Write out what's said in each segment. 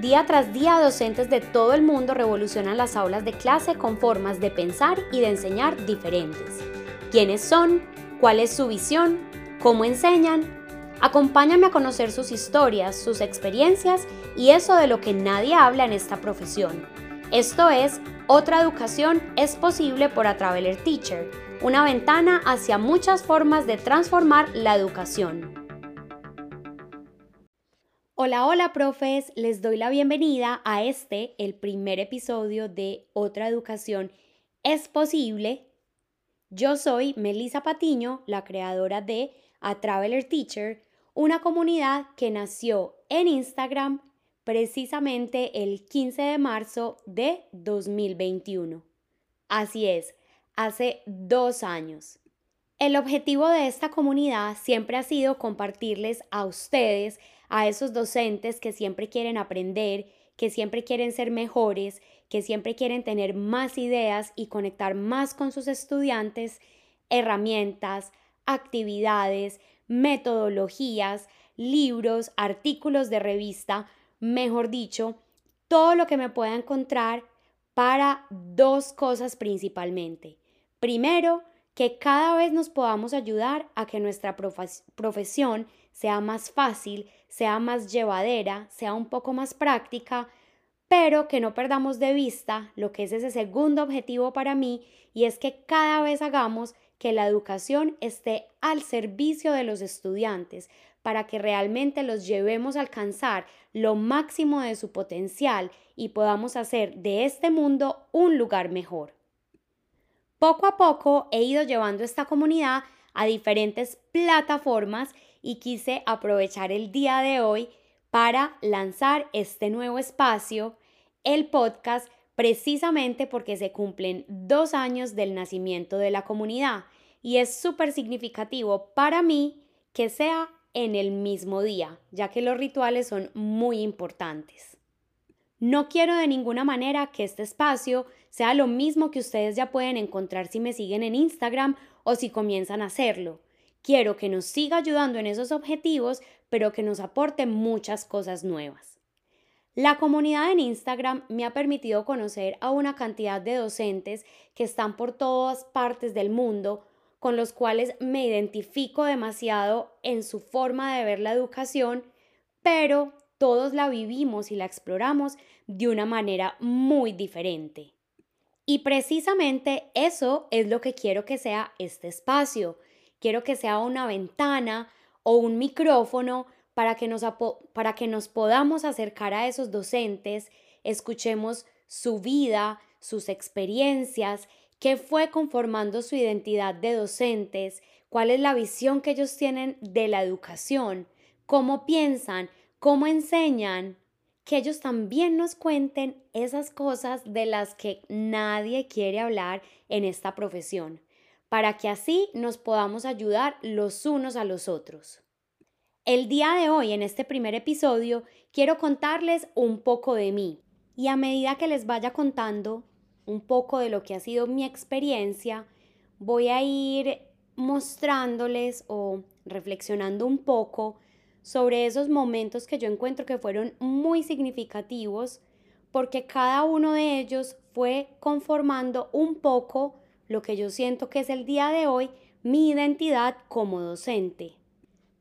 Día tras día, docentes de todo el mundo revolucionan las aulas de clase con formas de pensar y de enseñar diferentes. ¿Quiénes son? ¿Cuál es su visión? ¿Cómo enseñan? Acompáñame a conocer sus historias, sus experiencias y eso de lo que nadie habla en esta profesión. Esto es, otra educación es posible por A Traveler Teacher, una ventana hacia muchas formas de transformar la educación. Hola, hola profes, les doy la bienvenida a este, el primer episodio de Otra Educación es Posible. Yo soy Melissa Patiño, la creadora de A Traveler Teacher, una comunidad que nació en Instagram precisamente el 15 de marzo de 2021. Así es, hace dos años. El objetivo de esta comunidad siempre ha sido compartirles a ustedes a esos docentes que siempre quieren aprender, que siempre quieren ser mejores, que siempre quieren tener más ideas y conectar más con sus estudiantes, herramientas, actividades, metodologías, libros, artículos de revista, mejor dicho, todo lo que me pueda encontrar para dos cosas principalmente. Primero, que cada vez nos podamos ayudar a que nuestra profesión sea más fácil, sea más llevadera, sea un poco más práctica, pero que no perdamos de vista lo que es ese segundo objetivo para mí y es que cada vez hagamos que la educación esté al servicio de los estudiantes para que realmente los llevemos a alcanzar lo máximo de su potencial y podamos hacer de este mundo un lugar mejor. Poco a poco he ido llevando esta comunidad a diferentes plataformas y quise aprovechar el día de hoy para lanzar este nuevo espacio, el podcast, precisamente porque se cumplen dos años del nacimiento de la comunidad y es súper significativo para mí que sea en el mismo día, ya que los rituales son muy importantes. No quiero de ninguna manera que este espacio sea lo mismo que ustedes ya pueden encontrar si me siguen en Instagram o si comienzan a hacerlo. Quiero que nos siga ayudando en esos objetivos, pero que nos aporte muchas cosas nuevas. La comunidad en Instagram me ha permitido conocer a una cantidad de docentes que están por todas partes del mundo, con los cuales me identifico demasiado en su forma de ver la educación, pero todos la vivimos y la exploramos de una manera muy diferente. Y precisamente eso es lo que quiero que sea este espacio, quiero que sea una ventana o un micrófono para que nos, para que nos podamos acercar a esos docentes, escuchemos su vida, sus experiencias, qué fue conformando su identidad de docentes, cuál es la visión que ellos tienen de la educación, cómo piensan, cómo enseñan, que ellos también nos cuenten esas cosas de las que nadie quiere hablar en esta profesión para que así nos podamos ayudar los unos a los otros. El día de hoy, en este primer episodio, quiero contarles un poco de mí y a medida que les vaya contando un poco de lo que ha sido mi experiencia, voy a ir mostrándoles o reflexionando un poco sobre esos momentos que yo encuentro que fueron muy significativos porque cada uno de ellos fue conformando un poco lo que yo siento que es el día de hoy mi identidad como docente.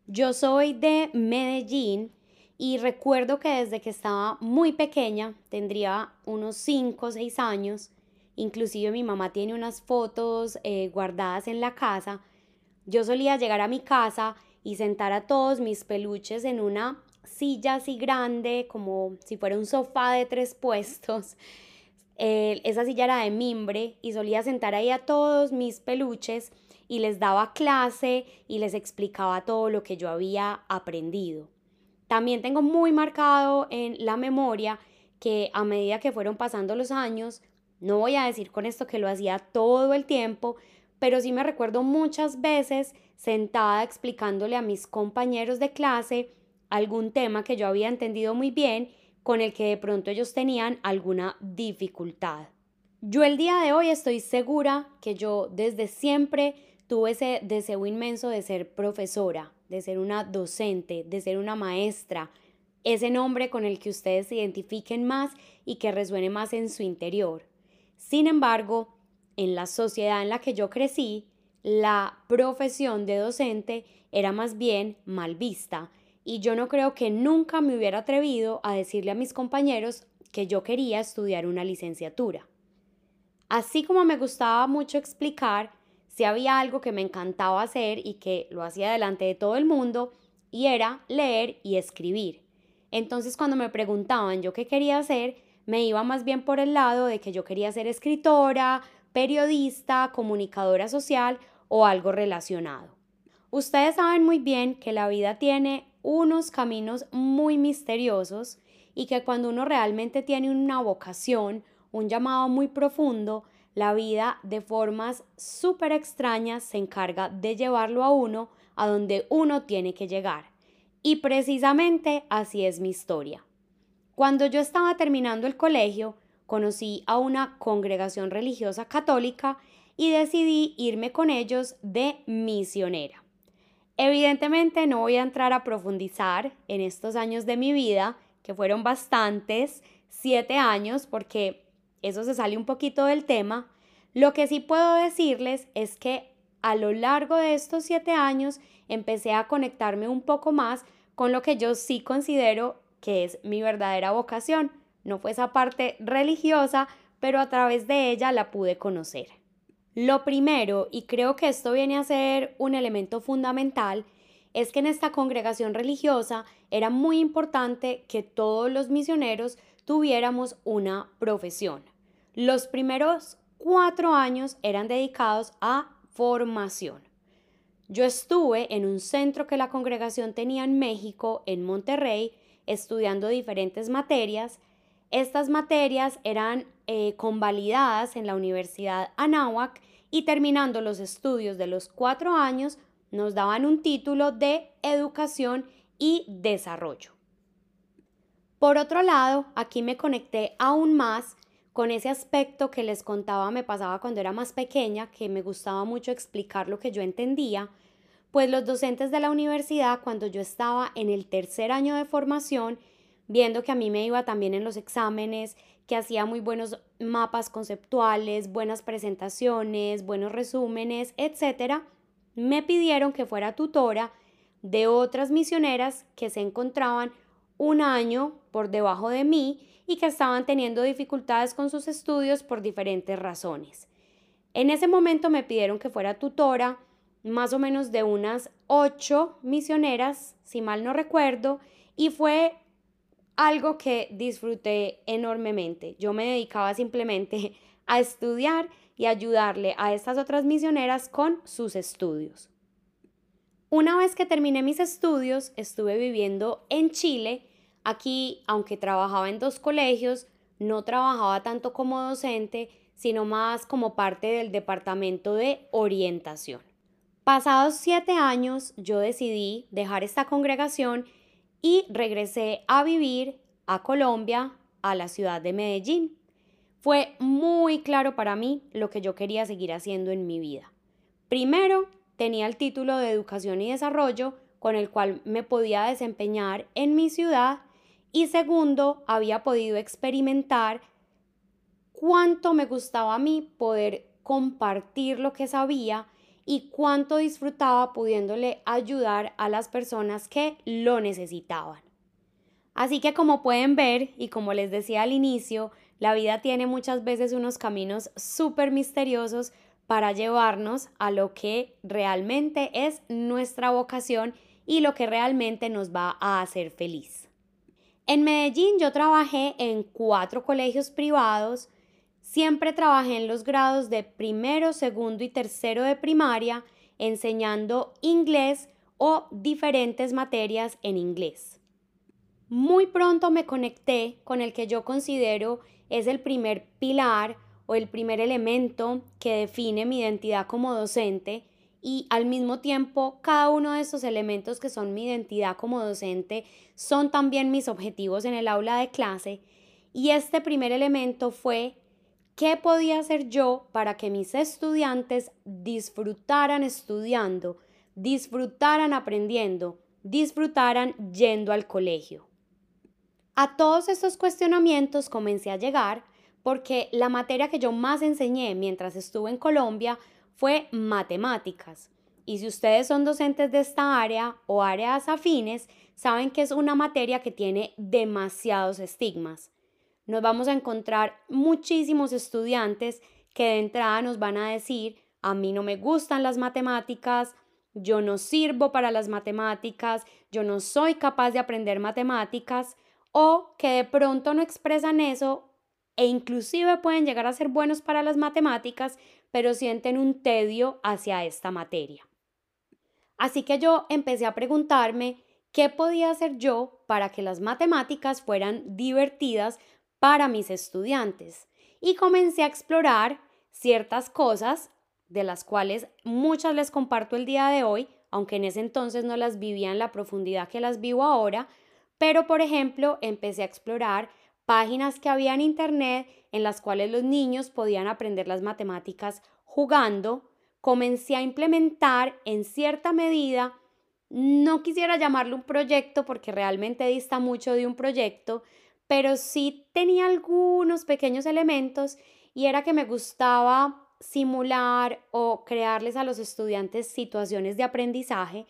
Yo soy de Medellín y recuerdo que desde que estaba muy pequeña, tendría unos 5 o 6 años, inclusive mi mamá tiene unas fotos eh, guardadas en la casa, yo solía llegar a mi casa y sentar a todos mis peluches en una silla así grande, como si fuera un sofá de tres puestos, esa silla era de mimbre y solía sentar ahí a todos mis peluches y les daba clase y les explicaba todo lo que yo había aprendido. También tengo muy marcado en la memoria que a medida que fueron pasando los años, no voy a decir con esto que lo hacía todo el tiempo, pero sí me recuerdo muchas veces sentada explicándole a mis compañeros de clase algún tema que yo había entendido muy bien con el que de pronto ellos tenían alguna dificultad. Yo el día de hoy estoy segura que yo desde siempre tuve ese deseo inmenso de ser profesora, de ser una docente, de ser una maestra, ese nombre con el que ustedes se identifiquen más y que resuene más en su interior. Sin embargo, en la sociedad en la que yo crecí, la profesión de docente era más bien mal vista y yo no creo que nunca me hubiera atrevido a decirle a mis compañeros que yo quería estudiar una licenciatura. Así como me gustaba mucho explicar, si había algo que me encantaba hacer y que lo hacía delante de todo el mundo, y era leer y escribir. Entonces cuando me preguntaban yo qué quería hacer, me iba más bien por el lado de que yo quería ser escritora, periodista, comunicadora social o algo relacionado. Ustedes saben muy bien que la vida tiene unos caminos muy misteriosos y que cuando uno realmente tiene una vocación, un llamado muy profundo, la vida de formas súper extrañas se encarga de llevarlo a uno a donde uno tiene que llegar. Y precisamente así es mi historia. Cuando yo estaba terminando el colegio, conocí a una congregación religiosa católica y decidí irme con ellos de misionera. Evidentemente no voy a entrar a profundizar en estos años de mi vida, que fueron bastantes, siete años, porque eso se sale un poquito del tema. Lo que sí puedo decirles es que a lo largo de estos siete años empecé a conectarme un poco más con lo que yo sí considero que es mi verdadera vocación. No fue esa parte religiosa, pero a través de ella la pude conocer. Lo primero, y creo que esto viene a ser un elemento fundamental, es que en esta congregación religiosa era muy importante que todos los misioneros tuviéramos una profesión. Los primeros cuatro años eran dedicados a formación. Yo estuve en un centro que la congregación tenía en México, en Monterrey, estudiando diferentes materias. Estas materias eran eh, convalidadas en la Universidad Anáhuac y terminando los estudios de los cuatro años nos daban un título de educación y desarrollo. Por otro lado, aquí me conecté aún más con ese aspecto que les contaba me pasaba cuando era más pequeña, que me gustaba mucho explicar lo que yo entendía, pues los docentes de la universidad, cuando yo estaba en el tercer año de formación, viendo que a mí me iba también en los exámenes, que hacía muy buenos mapas conceptuales, buenas presentaciones, buenos resúmenes, etc., me pidieron que fuera tutora de otras misioneras que se encontraban un año por debajo de mí y que estaban teniendo dificultades con sus estudios por diferentes razones. En ese momento me pidieron que fuera tutora más o menos de unas ocho misioneras, si mal no recuerdo, y fue algo que disfruté enormemente. Yo me dedicaba simplemente a estudiar y ayudarle a estas otras misioneras con sus estudios. Una vez que terminé mis estudios, estuve viviendo en Chile Aquí, aunque trabajaba en dos colegios, no trabajaba tanto como docente, sino más como parte del departamento de orientación. Pasados siete años, yo decidí dejar esta congregación y regresé a vivir a Colombia, a la ciudad de Medellín. Fue muy claro para mí lo que yo quería seguir haciendo en mi vida. Primero, tenía el título de Educación y Desarrollo con el cual me podía desempeñar en mi ciudad y segundo, había podido experimentar cuánto me gustaba a mí poder compartir lo que sabía y cuánto disfrutaba pudiéndole ayudar a las personas que lo necesitaban. Así que como pueden ver y como les decía al inicio, la vida tiene muchas veces unos caminos súper misteriosos para llevarnos a lo que realmente es nuestra vocación y lo que realmente nos va a hacer feliz. En Medellín yo trabajé en cuatro colegios privados, siempre trabajé en los grados de primero, segundo y tercero de primaria, enseñando inglés o diferentes materias en inglés. Muy pronto me conecté con el que yo considero es el primer pilar o el primer elemento que define mi identidad como docente y al mismo tiempo cada uno de estos elementos que son mi identidad como docente son también mis objetivos en el aula de clase y este primer elemento fue qué podía hacer yo para que mis estudiantes disfrutaran estudiando, disfrutaran aprendiendo, disfrutaran yendo al colegio. A todos estos cuestionamientos comencé a llegar porque la materia que yo más enseñé mientras estuve en Colombia fue matemáticas. Y si ustedes son docentes de esta área o áreas afines, saben que es una materia que tiene demasiados estigmas. Nos vamos a encontrar muchísimos estudiantes que de entrada nos van a decir, a mí no me gustan las matemáticas, yo no sirvo para las matemáticas, yo no soy capaz de aprender matemáticas, o que de pronto no expresan eso e inclusive pueden llegar a ser buenos para las matemáticas, pero sienten un tedio hacia esta materia. Así que yo empecé a preguntarme qué podía hacer yo para que las matemáticas fueran divertidas para mis estudiantes. Y comencé a explorar ciertas cosas de las cuales muchas les comparto el día de hoy, aunque en ese entonces no las vivía en la profundidad que las vivo ahora, pero por ejemplo empecé a explorar páginas que había en Internet en las cuales los niños podían aprender las matemáticas jugando, comencé a implementar en cierta medida, no quisiera llamarlo un proyecto porque realmente dista mucho de un proyecto, pero sí tenía algunos pequeños elementos y era que me gustaba simular o crearles a los estudiantes situaciones de aprendizaje.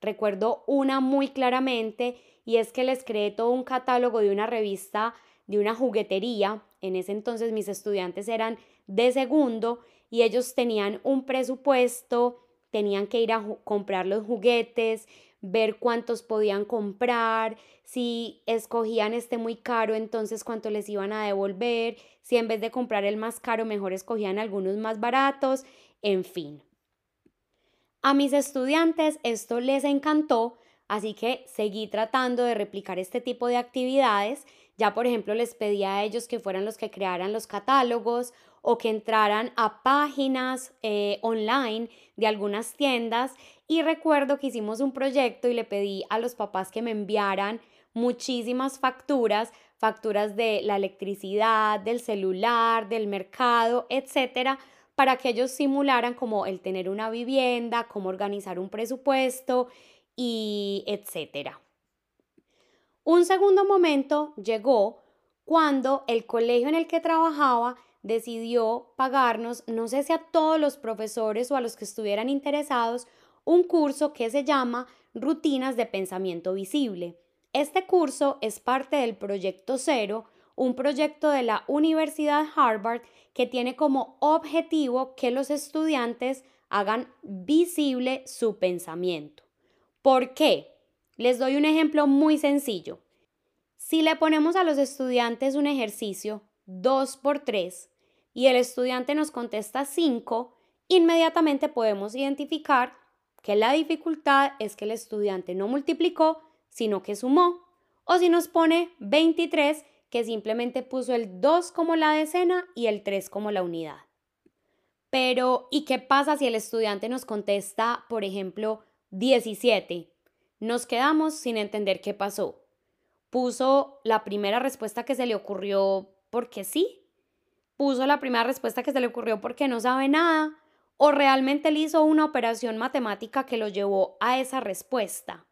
Recuerdo una muy claramente y es que les creé todo un catálogo de una revista de una juguetería. En ese entonces mis estudiantes eran de segundo y ellos tenían un presupuesto, tenían que ir a comprar los juguetes, ver cuántos podían comprar, si escogían este muy caro, entonces cuánto les iban a devolver, si en vez de comprar el más caro, mejor escogían algunos más baratos, en fin. A mis estudiantes esto les encantó, así que seguí tratando de replicar este tipo de actividades. Ya, por ejemplo, les pedí a ellos que fueran los que crearan los catálogos o que entraran a páginas eh, online de algunas tiendas y recuerdo que hicimos un proyecto y le pedí a los papás que me enviaran muchísimas facturas, facturas de la electricidad, del celular, del mercado, etcétera, para que ellos simularan como el tener una vivienda, cómo organizar un presupuesto y etcétera. Un segundo momento llegó cuando el colegio en el que trabajaba decidió pagarnos, no sé si a todos los profesores o a los que estuvieran interesados, un curso que se llama Rutinas de Pensamiento Visible. Este curso es parte del Proyecto Cero, un proyecto de la Universidad Harvard que tiene como objetivo que los estudiantes hagan visible su pensamiento. ¿Por qué? Les doy un ejemplo muy sencillo. Si le ponemos a los estudiantes un ejercicio 2 por 3 y el estudiante nos contesta 5, inmediatamente podemos identificar que la dificultad es que el estudiante no multiplicó, sino que sumó. O si nos pone 23, que simplemente puso el 2 como la decena y el 3 como la unidad. Pero, ¿y qué pasa si el estudiante nos contesta, por ejemplo, 17? Nos quedamos sin entender qué pasó. Puso la primera respuesta que se le ocurrió porque sí. Puso la primera respuesta que se le ocurrió porque no sabe nada o realmente él hizo una operación matemática que lo llevó a esa respuesta.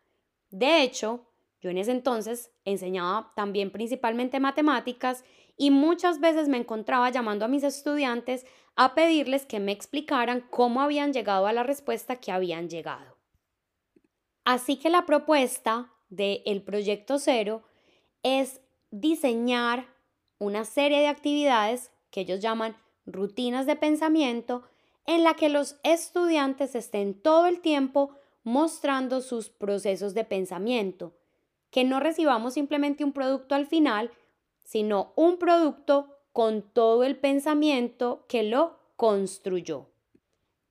De hecho, yo en ese entonces enseñaba también principalmente matemáticas y muchas veces me encontraba llamando a mis estudiantes a pedirles que me explicaran cómo habían llegado a la respuesta que habían llegado. Así que la propuesta del proyecto cero es diseñar una serie de actividades que ellos llaman rutinas de pensamiento en la que los estudiantes estén todo el tiempo mostrando sus procesos de pensamiento, que no recibamos simplemente un producto al final, sino un producto con todo el pensamiento que lo construyó.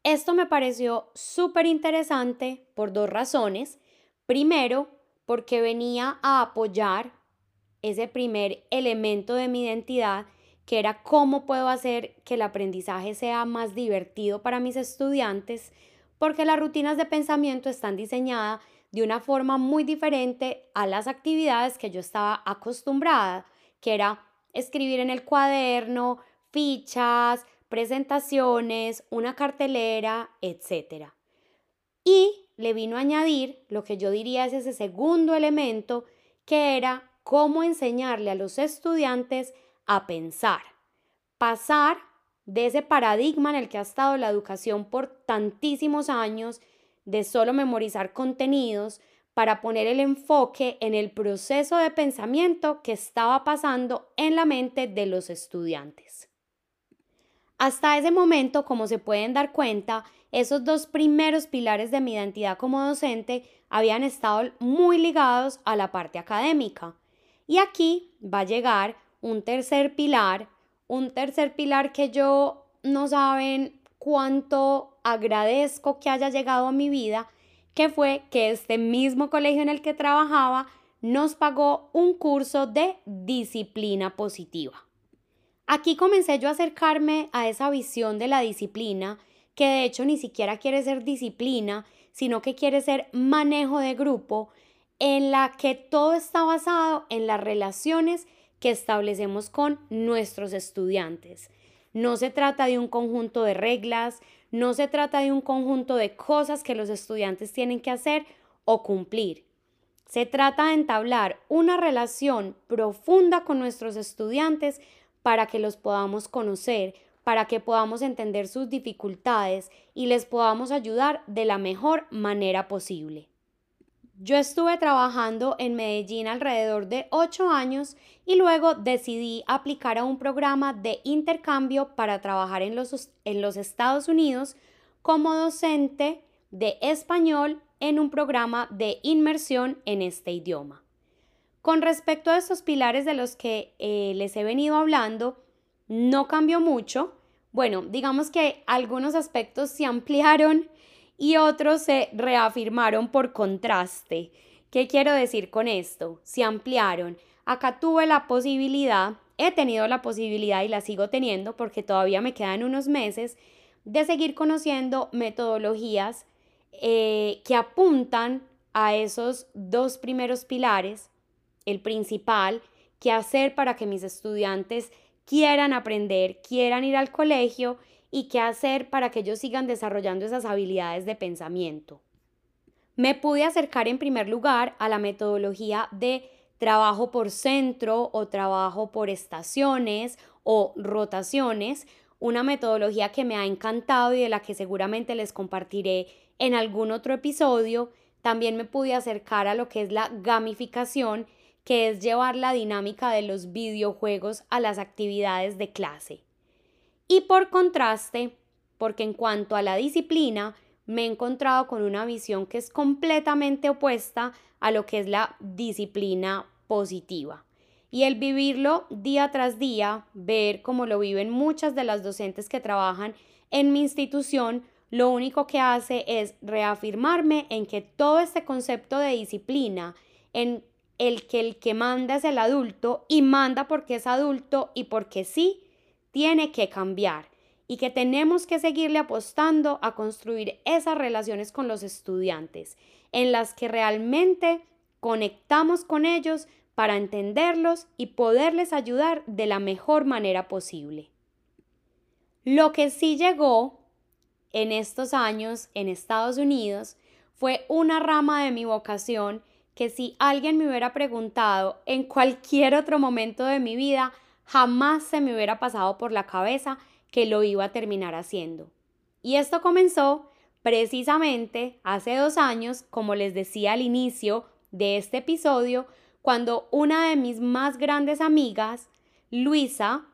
Esto me pareció súper interesante por dos razones. Primero, porque venía a apoyar ese primer elemento de mi identidad que era cómo puedo hacer que el aprendizaje sea más divertido para mis estudiantes, porque las rutinas de pensamiento están diseñadas de una forma muy diferente a las actividades que yo estaba acostumbrada, que era escribir en el cuaderno, fichas, presentaciones, una cartelera, etc. Y le vino a añadir lo que yo diría es ese segundo elemento, que era cómo enseñarle a los estudiantes a pensar, pasar de ese paradigma en el que ha estado la educación por tantísimos años, de solo memorizar contenidos, para poner el enfoque en el proceso de pensamiento que estaba pasando en la mente de los estudiantes. Hasta ese momento, como se pueden dar cuenta, esos dos primeros pilares de mi identidad como docente habían estado muy ligados a la parte académica. Y aquí va a llegar un tercer pilar, un tercer pilar que yo no saben cuánto agradezco que haya llegado a mi vida, que fue que este mismo colegio en el que trabajaba nos pagó un curso de disciplina positiva. Aquí comencé yo a acercarme a esa visión de la disciplina, que de hecho ni siquiera quiere ser disciplina, sino que quiere ser manejo de grupo, en la que todo está basado en las relaciones que establecemos con nuestros estudiantes. No se trata de un conjunto de reglas, no se trata de un conjunto de cosas que los estudiantes tienen que hacer o cumplir. Se trata de entablar una relación profunda con nuestros estudiantes para que los podamos conocer, para que podamos entender sus dificultades y les podamos ayudar de la mejor manera posible. Yo estuve trabajando en Medellín alrededor de ocho años y luego decidí aplicar a un programa de intercambio para trabajar en los, en los Estados Unidos como docente de español en un programa de inmersión en este idioma. Con respecto a estos pilares de los que eh, les he venido hablando, no cambió mucho. Bueno, digamos que algunos aspectos se ampliaron y otros se reafirmaron por contraste. ¿Qué quiero decir con esto? Se ampliaron. Acá tuve la posibilidad, he tenido la posibilidad y la sigo teniendo porque todavía me quedan unos meses, de seguir conociendo metodologías eh, que apuntan a esos dos primeros pilares. El principal, qué hacer para que mis estudiantes quieran aprender, quieran ir al colegio y qué hacer para que ellos sigan desarrollando esas habilidades de pensamiento. Me pude acercar en primer lugar a la metodología de trabajo por centro o trabajo por estaciones o rotaciones, una metodología que me ha encantado y de la que seguramente les compartiré en algún otro episodio. También me pude acercar a lo que es la gamificación, que es llevar la dinámica de los videojuegos a las actividades de clase. Y por contraste, porque en cuanto a la disciplina, me he encontrado con una visión que es completamente opuesta a lo que es la disciplina positiva. Y el vivirlo día tras día, ver cómo lo viven muchas de las docentes que trabajan en mi institución, lo único que hace es reafirmarme en que todo este concepto de disciplina, en el que el que manda es el adulto y manda porque es adulto y porque sí, tiene que cambiar y que tenemos que seguirle apostando a construir esas relaciones con los estudiantes en las que realmente conectamos con ellos para entenderlos y poderles ayudar de la mejor manera posible. Lo que sí llegó en estos años en Estados Unidos fue una rama de mi vocación que si alguien me hubiera preguntado en cualquier otro momento de mi vida, jamás se me hubiera pasado por la cabeza que lo iba a terminar haciendo. Y esto comenzó precisamente hace dos años, como les decía al inicio de este episodio, cuando una de mis más grandes amigas, Luisa,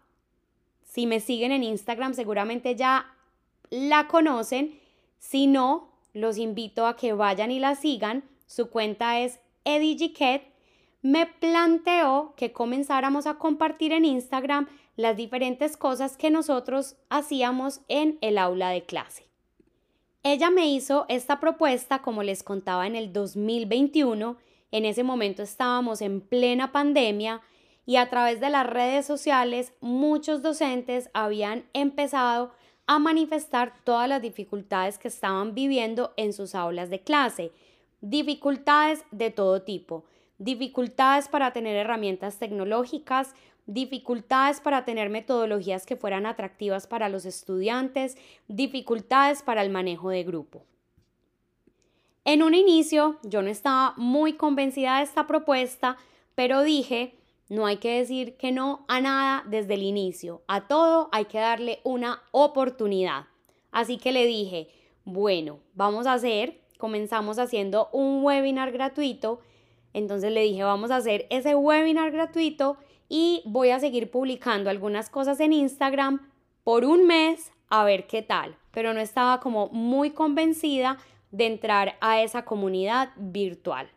si me siguen en Instagram seguramente ya la conocen, si no, los invito a que vayan y la sigan. Su cuenta es Eddie me planteó que comenzáramos a compartir en Instagram las diferentes cosas que nosotros hacíamos en el aula de clase. Ella me hizo esta propuesta, como les contaba, en el 2021. En ese momento estábamos en plena pandemia y a través de las redes sociales muchos docentes habían empezado a manifestar todas las dificultades que estaban viviendo en sus aulas de clase. Dificultades de todo tipo dificultades para tener herramientas tecnológicas, dificultades para tener metodologías que fueran atractivas para los estudiantes, dificultades para el manejo de grupo. En un inicio yo no estaba muy convencida de esta propuesta, pero dije, no hay que decir que no a nada desde el inicio, a todo hay que darle una oportunidad. Así que le dije, bueno, vamos a hacer, comenzamos haciendo un webinar gratuito, entonces le dije, vamos a hacer ese webinar gratuito y voy a seguir publicando algunas cosas en Instagram por un mes a ver qué tal, pero no estaba como muy convencida de entrar a esa comunidad virtual.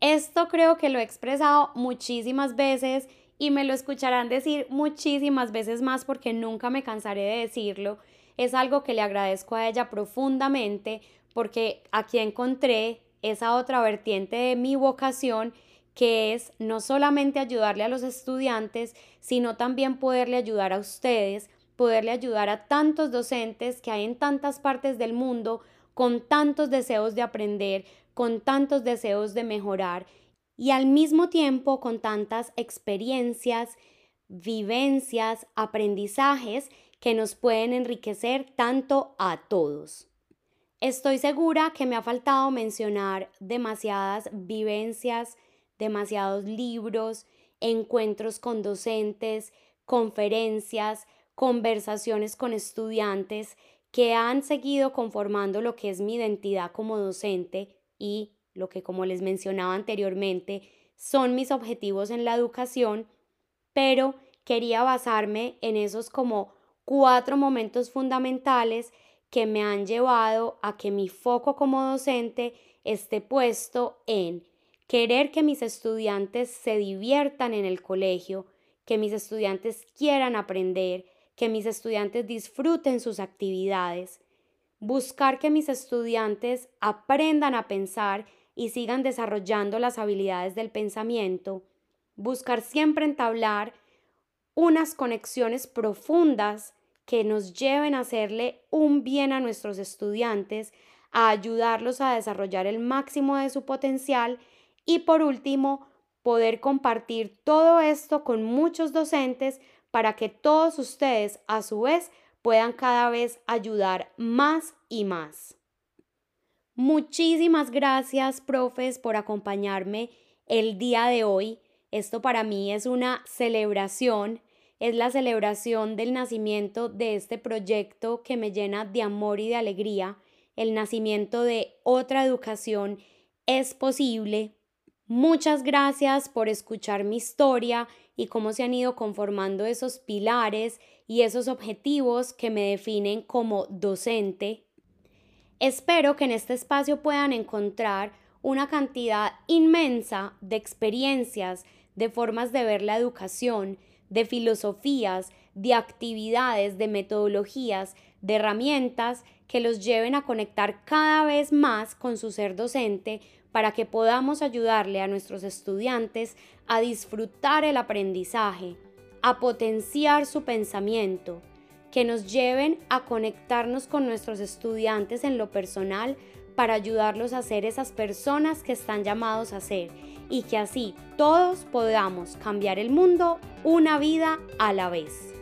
Esto creo que lo he expresado muchísimas veces y me lo escucharán decir muchísimas veces más porque nunca me cansaré de decirlo. Es algo que le agradezco a ella profundamente porque aquí encontré esa otra vertiente de mi vocación que es no solamente ayudarle a los estudiantes, sino también poderle ayudar a ustedes, poderle ayudar a tantos docentes que hay en tantas partes del mundo con tantos deseos de aprender, con tantos deseos de mejorar y al mismo tiempo con tantas experiencias, vivencias, aprendizajes que nos pueden enriquecer tanto a todos. Estoy segura que me ha faltado mencionar demasiadas vivencias, demasiados libros, encuentros con docentes, conferencias, conversaciones con estudiantes que han seguido conformando lo que es mi identidad como docente y lo que, como les mencionaba anteriormente, son mis objetivos en la educación, pero quería basarme en esos como cuatro momentos fundamentales que me han llevado a que mi foco como docente esté puesto en querer que mis estudiantes se diviertan en el colegio, que mis estudiantes quieran aprender, que mis estudiantes disfruten sus actividades, buscar que mis estudiantes aprendan a pensar y sigan desarrollando las habilidades del pensamiento, buscar siempre entablar unas conexiones profundas que nos lleven a hacerle un bien a nuestros estudiantes, a ayudarlos a desarrollar el máximo de su potencial y por último, poder compartir todo esto con muchos docentes para que todos ustedes a su vez puedan cada vez ayudar más y más. Muchísimas gracias, profes, por acompañarme el día de hoy. Esto para mí es una celebración, es la celebración del nacimiento de este proyecto que me llena de amor y de alegría, el nacimiento de otra educación es posible. Muchas gracias por escuchar mi historia y cómo se han ido conformando esos pilares y esos objetivos que me definen como docente. Espero que en este espacio puedan encontrar una cantidad inmensa de experiencias, de formas de ver la educación, de filosofías, de actividades, de metodologías, de herramientas que los lleven a conectar cada vez más con su ser docente para que podamos ayudarle a nuestros estudiantes a disfrutar el aprendizaje, a potenciar su pensamiento, que nos lleven a conectarnos con nuestros estudiantes en lo personal para ayudarlos a ser esas personas que están llamados a ser y que así todos podamos cambiar el mundo una vida a la vez.